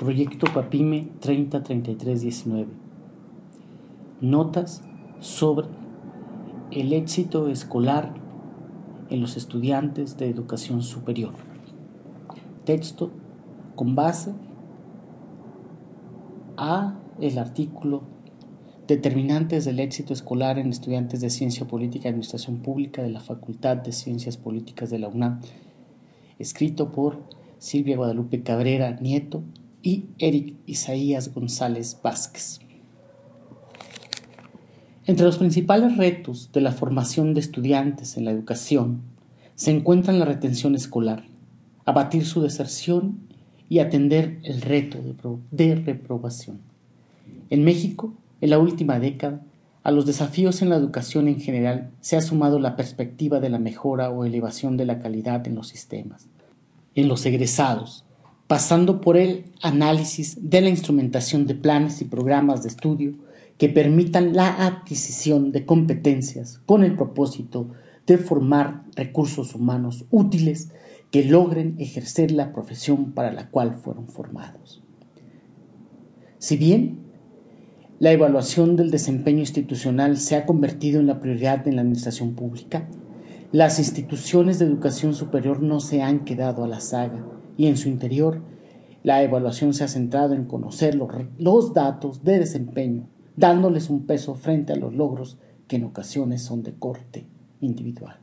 Proyecto Papime 303319. Notas sobre el éxito escolar en los estudiantes de educación superior. Texto con base a el artículo Determinantes del éxito escolar en estudiantes de Ciencia Política y Administración Pública de la Facultad de Ciencias Políticas de la UNAM, escrito por Silvia Guadalupe Cabrera Nieto y Eric Isaías González Vázquez. Entre los principales retos de la formación de estudiantes en la educación se encuentran la retención escolar, abatir su deserción y atender el reto de reprobación. En México, en la última década, a los desafíos en la educación en general se ha sumado la perspectiva de la mejora o elevación de la calidad en los sistemas, en los egresados, pasando por el análisis de la instrumentación de planes y programas de estudio que permitan la adquisición de competencias con el propósito de formar recursos humanos útiles que logren ejercer la profesión para la cual fueron formados. Si bien la evaluación del desempeño institucional se ha convertido en la prioridad en la administración pública. Las instituciones de educación superior no se han quedado a la saga y en su interior la evaluación se ha centrado en conocer los, datos de desempeño, dándoles un peso frente a los logros que en ocasiones son de corte individual.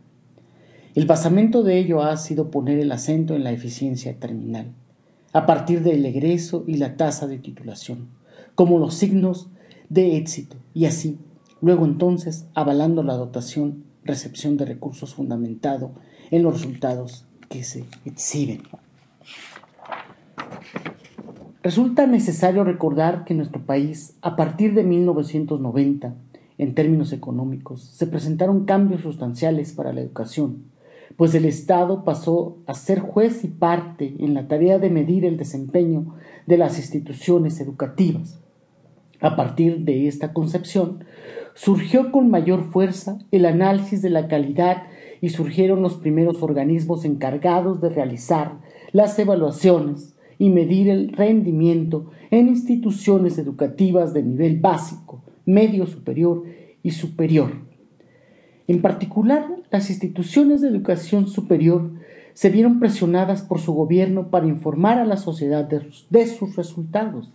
El basamento de ello ha sido poner el acento en la eficiencia terminal, a partir del egreso y la tasa de titulación, como los signos de éxito y así, luego entonces, avalando la dotación, recepción de recursos fundamentado en los resultados que se exhiben. Resulta necesario recordar que nuestro país, a partir de 1990, en términos económicos, se presentaron cambios sustanciales para la educación, pues el Estado pasó a ser juez y parte en la tarea de medir el desempeño de las instituciones educativas. A partir de esta concepción, surgió con mayor fuerza el análisis de la calidad y surgieron los primeros organismos encargados de realizar las evaluaciones y medir el rendimiento en instituciones educativas de nivel básico, medio superior y superior. En particular, las instituciones de educación superior se vieron presionadas por su gobierno para informar a la sociedad de, sus resultados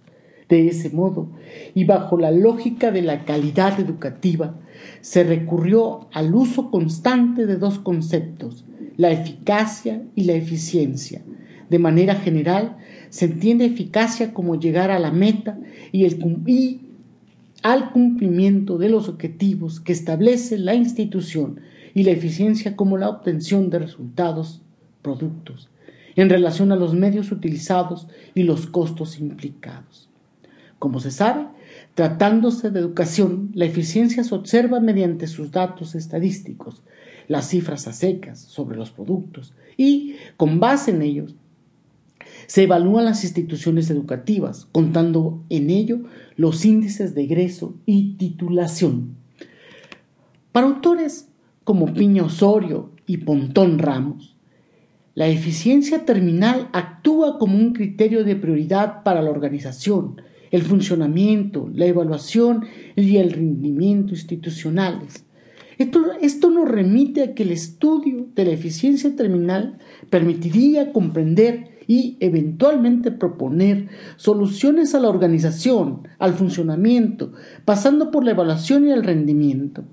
de ese modo, y bajo la lógica de la calidad educativa, se recurrió al uso constante de dos conceptos, la eficacia y la eficiencia. De manera general, se entiende eficacia como llegar a la meta y, el, y al cumplimiento de los objetivos que establece la institución y la eficiencia como la obtención de resultados, productos, en relación a los medios utilizados y los costos implicados. Como se sabe, tratándose de educación, la eficiencia se observa mediante sus datos estadísticos, las cifras a secas sobre los productos y, con base en ellos, se evalúan las instituciones educativas, contando en ello los índices de egreso y titulación. Para autores como Piña Osorio y Pontón Ramos, la eficiencia terminal actúa como un criterio de prioridad para la organización, el funcionamiento, la evaluación y el rendimiento institucionales. Esto, esto, nos remite a que el estudio de la eficiencia terminal permitiría comprender y eventualmente proponer soluciones a la organización, al funcionamiento, pasando por la evaluación y el rendimiento.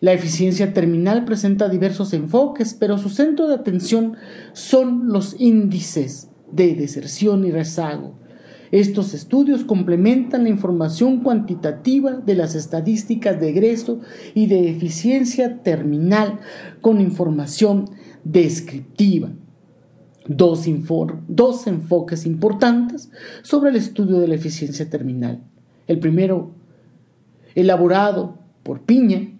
La eficiencia terminal presenta diversos enfoques, pero su centro de atención son los índices de deserción y rezago, estos estudios complementan la información cuantitativa de las estadísticas de egreso y de eficiencia terminal con información descriptiva. Dos, dos, enfoques importantes sobre el estudio de la eficiencia terminal. El primero, elaborado por Piña,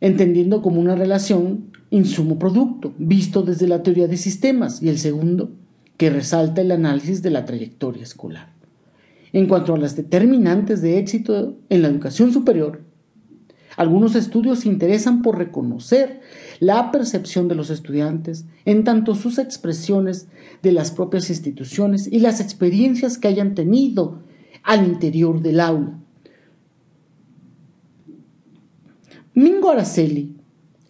entendiendo como una relación insumo-producto, visto desde la teoría de sistemas, y el segundo, que resalta el análisis de la trayectoria escolar. En cuanto a las determinantes de éxito en la educación superior, algunos estudios se interesan por reconocer la percepción de los estudiantes, en tanto sus expresiones de las propias instituciones y las experiencias que hayan tenido al interior del aula. Mingo Araceli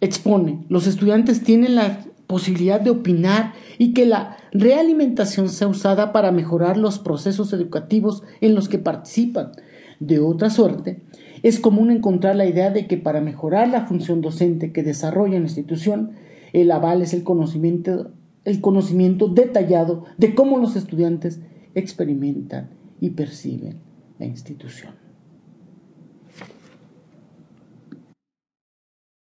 expone, los estudiantes tienen la posibilidad de opinar y que la realimentación sea usada para mejorar los procesos educativos en los que participan. De otra suerte, es común encontrar la idea de que para mejorar la función docente que desarrolla la institución, el aval es el conocimiento, el conocimiento detallado de cómo los estudiantes experimentan y perciben la institución.